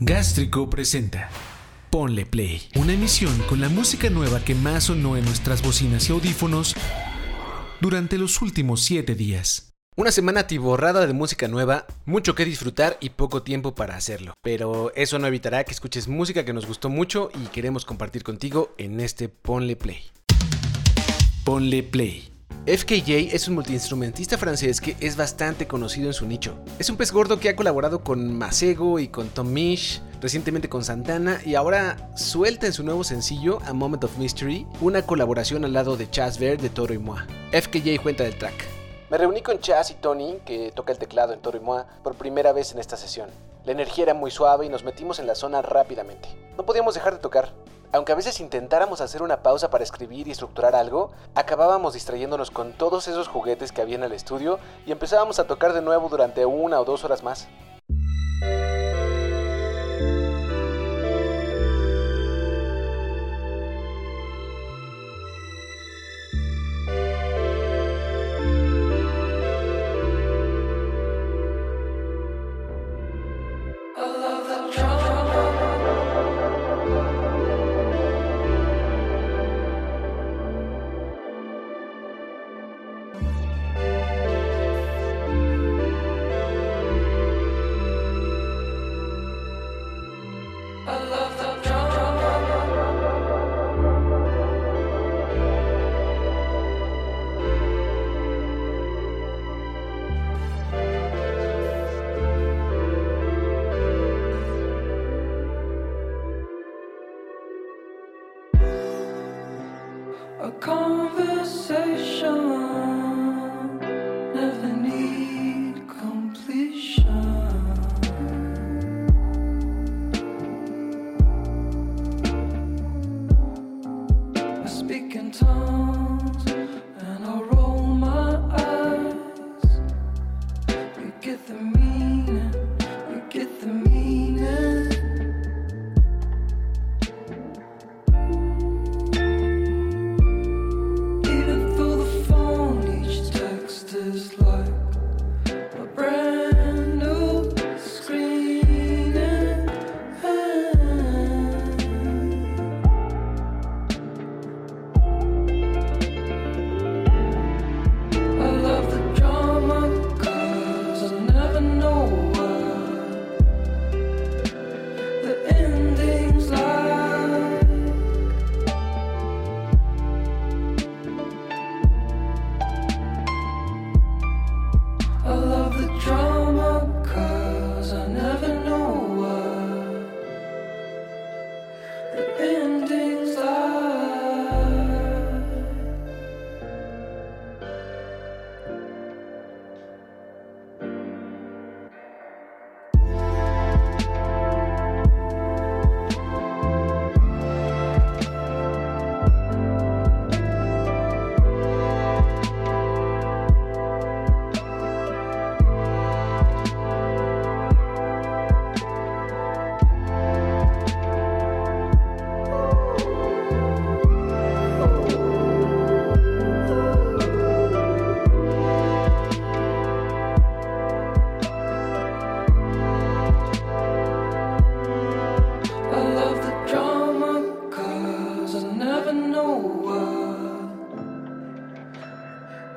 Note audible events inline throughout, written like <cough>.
Gástrico presenta Ponle Play, una emisión con la música nueva que más sonó en nuestras bocinas y audífonos durante los últimos 7 días. Una semana atiborrada de música nueva, mucho que disfrutar y poco tiempo para hacerlo. Pero eso no evitará que escuches música que nos gustó mucho y queremos compartir contigo en este Ponle Play. Ponle Play. FKJ es un multiinstrumentista francés que es bastante conocido en su nicho. Es un pez gordo que ha colaborado con Masego y con Tom Misch, recientemente con Santana y ahora suelta en su nuevo sencillo A Moment of Mystery una colaboración al lado de Chas Verde de Toro y Moi. FKJ cuenta del track. Me reuní con Chas y Tony, que toca el teclado en Toro y Moi, por primera vez en esta sesión. La energía era muy suave y nos metimos en la zona rápidamente. No podíamos dejar de tocar. Aunque a veces intentáramos hacer una pausa para escribir y estructurar algo, acabábamos distrayéndonos con todos esos juguetes que había en el estudio y empezábamos a tocar de nuevo durante una o dos horas más.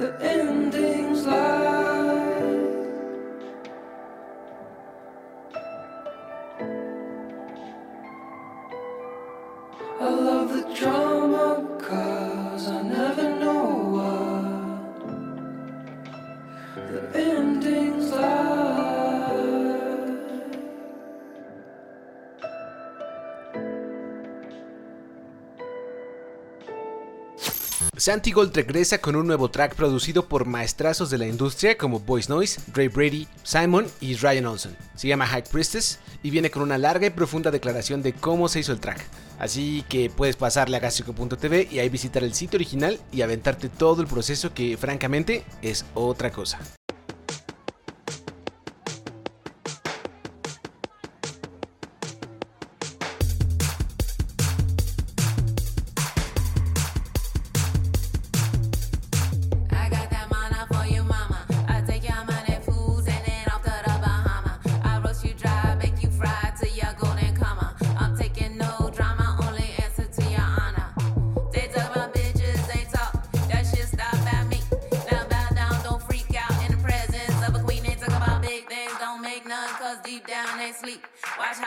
The endings lie. Santi Gold regresa con un nuevo track producido por maestrazos de la industria como Boys Noise, Ray Brady, Simon y Ryan Olson. Se llama High Priestess y viene con una larga y profunda declaración de cómo se hizo el track. Así que puedes pasarle a gastrico.tv y ahí visitar el sitio original y aventarte todo el proceso que francamente es otra cosa.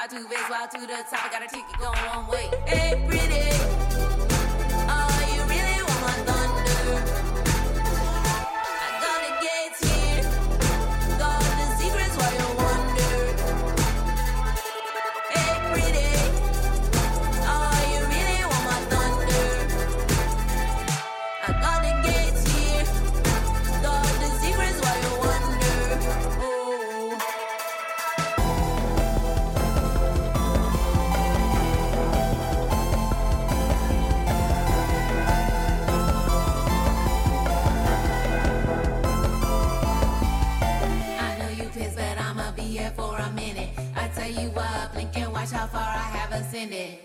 How two bigs walk to the top. Got a ticket going one way. Hey, pretty. Ascended.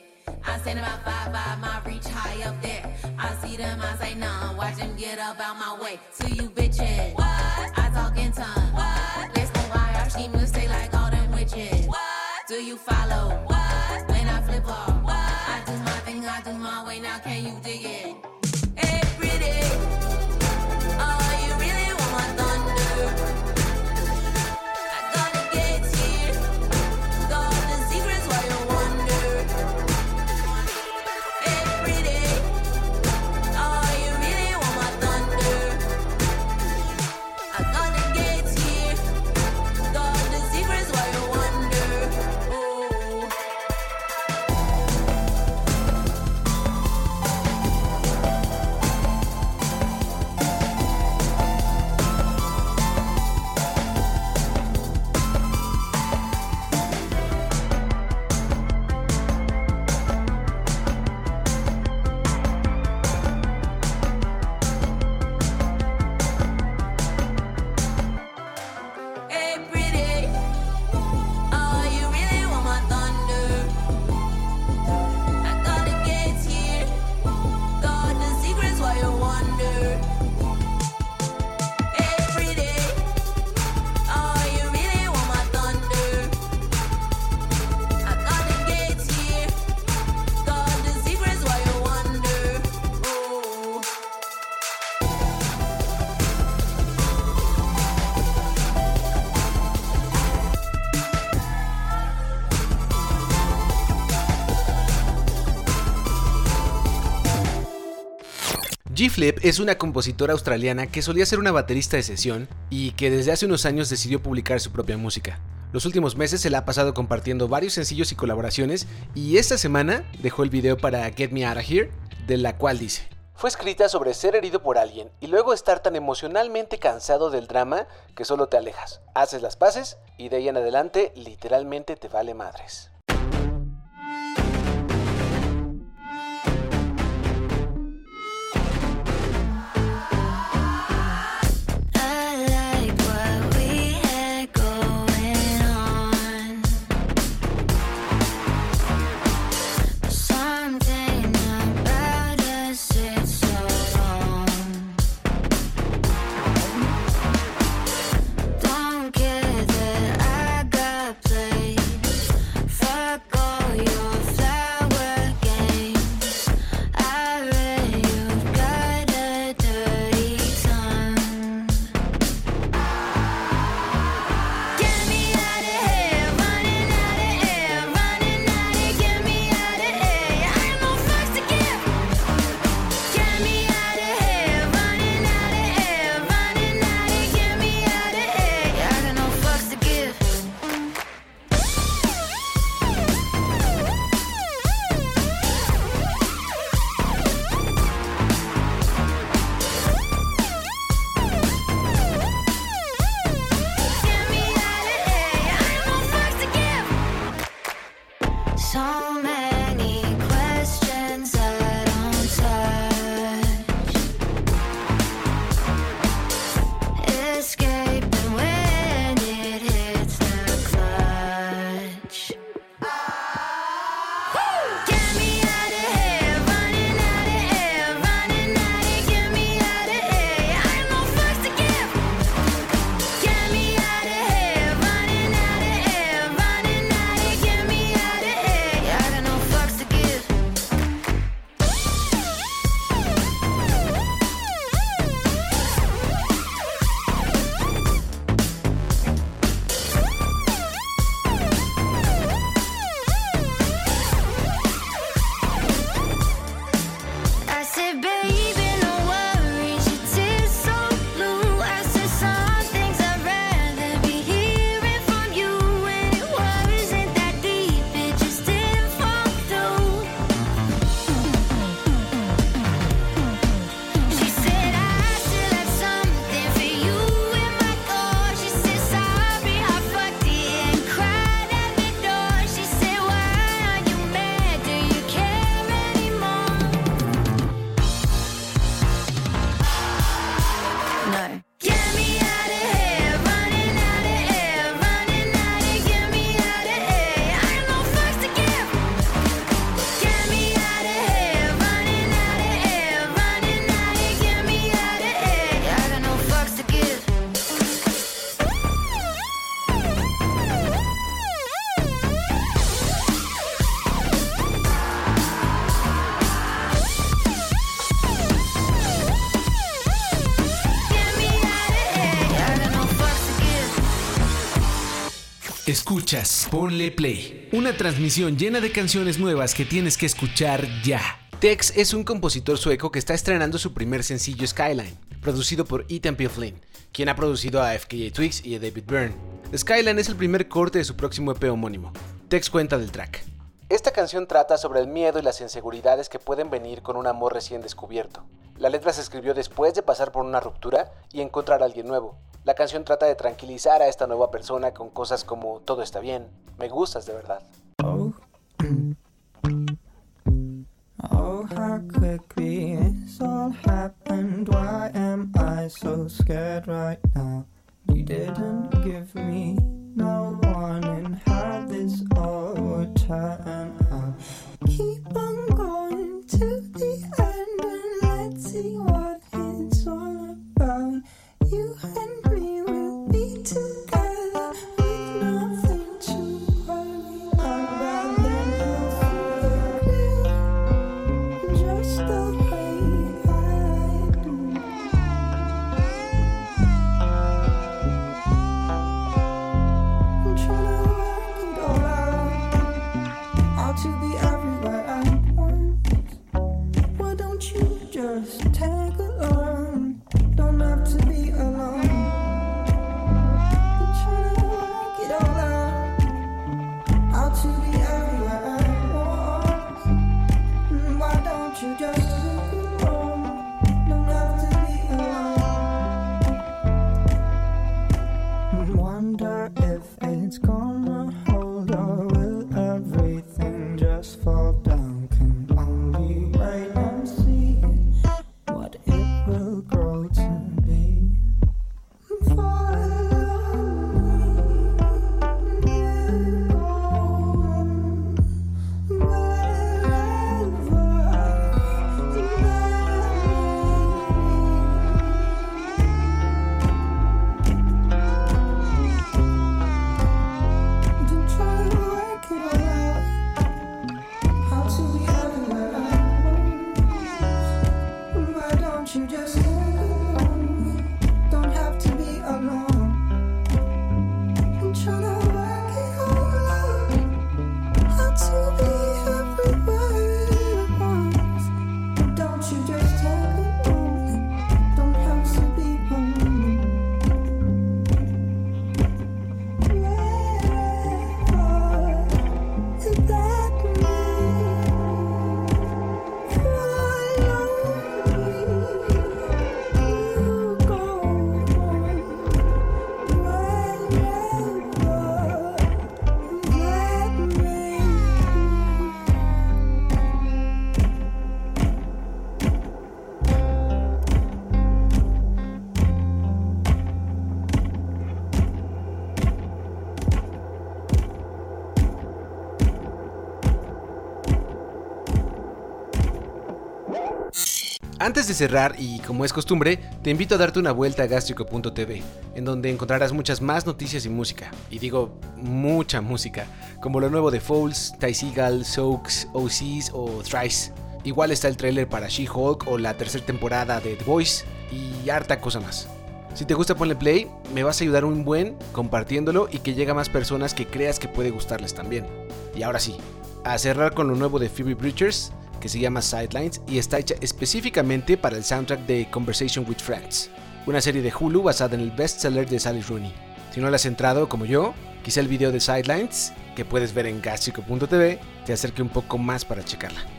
I stand about five five, my reach high up there. I see them, I say none. Watch them get up out my way. To you bitches, what? I talk in tongues. What? Listen why our schemers stay like all them witches. What? Do you follow? What? When I flip off, what? I do my thing, I do my way. Now can you dig it? G-Flip es una compositora australiana que solía ser una baterista de sesión y que desde hace unos años decidió publicar su propia música. Los últimos meses se la ha pasado compartiendo varios sencillos y colaboraciones y esta semana dejó el video para Get Me Out of Here, de la cual dice: Fue escrita sobre ser herido por alguien y luego estar tan emocionalmente cansado del drama que solo te alejas, haces las paces y de ahí en adelante literalmente te vale madres. Escuchas, ponle play. Una transmisión llena de canciones nuevas que tienes que escuchar ya. Tex es un compositor sueco que está estrenando su primer sencillo Skyline, producido por Ethan P. Flynn, quien ha producido a FKA Twigs y a David Byrne. Skyline es el primer corte de su próximo EP homónimo. Tex cuenta del track. Esta canción trata sobre el miedo y las inseguridades que pueden venir con un amor recién descubierto. La letra se escribió después de pasar por una ruptura y encontrar a alguien nuevo. La canción trata de tranquilizar a esta nueva persona con cosas como todo está bien, me gustas de verdad. Oh, <clears throat> oh, Antes de cerrar, y como es costumbre, te invito a darte una vuelta a gastrico.tv, en donde encontrarás muchas más noticias y música. Y digo, mucha música, como lo nuevo de Fouls, Ty Seagal, Soaks, OCs o Thrice. Igual está el tráiler para She-Hulk o la tercera temporada de The Voice y harta cosa más. Si te gusta ponle play, me vas a ayudar un buen compartiéndolo y que llegue a más personas que creas que puede gustarles también. Y ahora sí, a cerrar con lo nuevo de Phoebe Bridgers, que se llama Sidelines y está hecha específicamente para el soundtrack de Conversation with Friends, una serie de Hulu basada en el bestseller de Sally Rooney. Si no le has entrado como yo, quizá el video de Sidelines, que puedes ver en gastrico.tv, te acerque un poco más para checarla.